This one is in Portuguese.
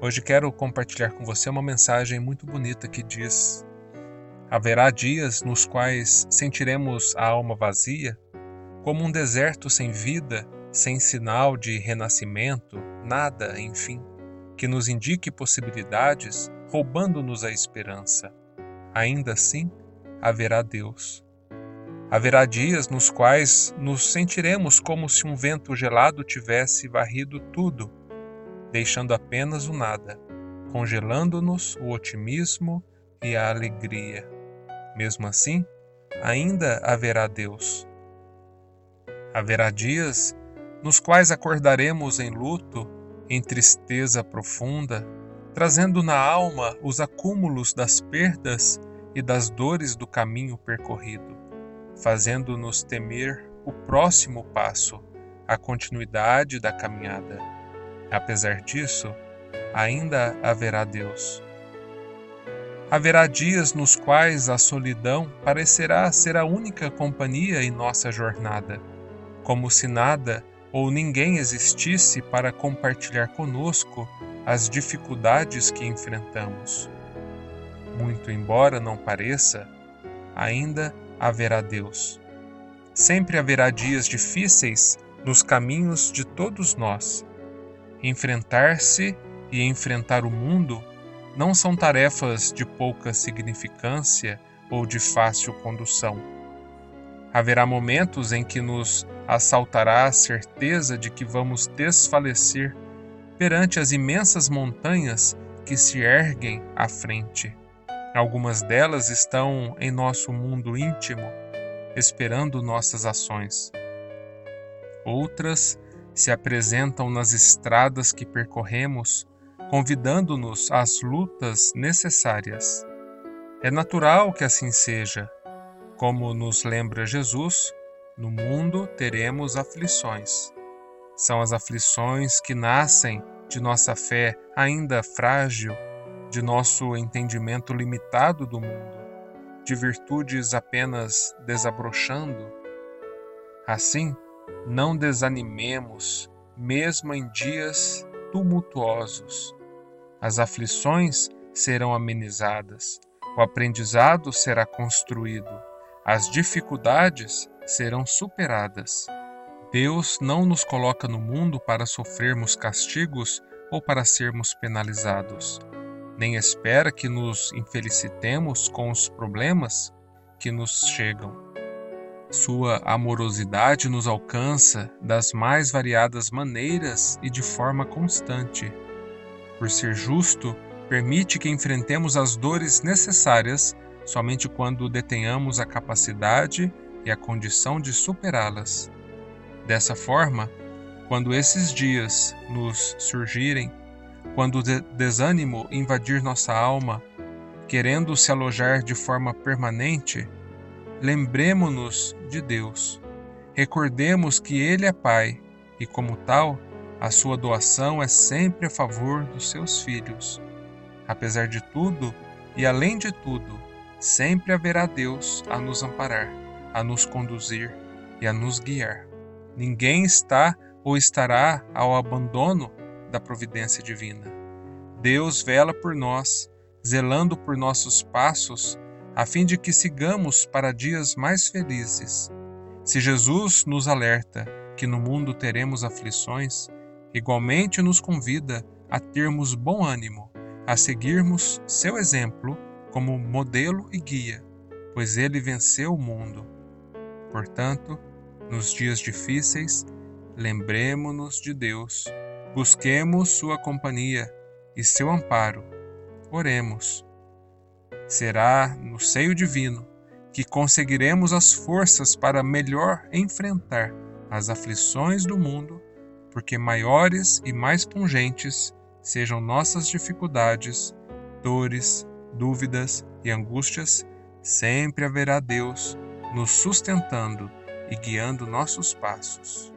Hoje quero compartilhar com você uma mensagem muito bonita que diz: Haverá dias nos quais sentiremos a alma vazia, como um deserto sem vida, sem sinal de renascimento, nada, enfim, que nos indique possibilidades, roubando-nos a esperança. Ainda assim, haverá Deus. Haverá dias nos quais nos sentiremos como se um vento gelado tivesse varrido tudo deixando apenas o nada, congelando-nos o otimismo e a alegria. Mesmo assim, ainda haverá Deus. Haverá dias nos quais acordaremos em luto, em tristeza profunda, trazendo na alma os acúmulos das perdas e das dores do caminho percorrido, fazendo-nos temer o próximo passo, a continuidade da caminhada. Apesar disso, ainda haverá Deus. Haverá dias nos quais a solidão parecerá ser a única companhia em nossa jornada, como se nada ou ninguém existisse para compartilhar conosco as dificuldades que enfrentamos. Muito embora não pareça, ainda haverá Deus. Sempre haverá dias difíceis nos caminhos de todos nós Enfrentar-se e enfrentar o mundo não são tarefas de pouca significância ou de fácil condução. Haverá momentos em que nos assaltará a certeza de que vamos desfalecer perante as imensas montanhas que se erguem à frente. Algumas delas estão em nosso mundo íntimo, esperando nossas ações. Outras se apresentam nas estradas que percorremos, convidando-nos às lutas necessárias. É natural que assim seja. Como nos lembra Jesus, no mundo teremos aflições. São as aflições que nascem de nossa fé ainda frágil, de nosso entendimento limitado do mundo, de virtudes apenas desabrochando. Assim, não desanimemos, mesmo em dias tumultuosos. As aflições serão amenizadas, o aprendizado será construído, as dificuldades serão superadas. Deus não nos coloca no mundo para sofrermos castigos ou para sermos penalizados, nem espera que nos infelicitemos com os problemas que nos chegam. Sua amorosidade nos alcança das mais variadas maneiras e de forma constante. Por ser justo, permite que enfrentemos as dores necessárias somente quando detenhamos a capacidade e a condição de superá-las. Dessa forma, quando esses dias nos surgirem, quando o desânimo invadir nossa alma, querendo se alojar de forma permanente, lembremos-nos de Deus. Recordemos que Ele é Pai e, como tal, a sua doação é sempre a favor dos seus filhos. Apesar de tudo e além de tudo, sempre haverá Deus a nos amparar, a nos conduzir e a nos guiar. Ninguém está ou estará ao abandono da providência divina. Deus vela por nós, zelando por nossos passos a fim de que sigamos para dias mais felizes. Se Jesus nos alerta que no mundo teremos aflições, igualmente nos convida a termos bom ânimo, a seguirmos seu exemplo como modelo e guia, pois ele venceu o mundo. Portanto, nos dias difíceis, lembremos-nos de Deus, busquemos sua companhia e seu amparo. Oremos Será no seio divino que conseguiremos as forças para melhor enfrentar as aflições do mundo, porque maiores e mais pungentes sejam nossas dificuldades, dores, dúvidas e angústias, sempre haverá Deus nos sustentando e guiando nossos passos.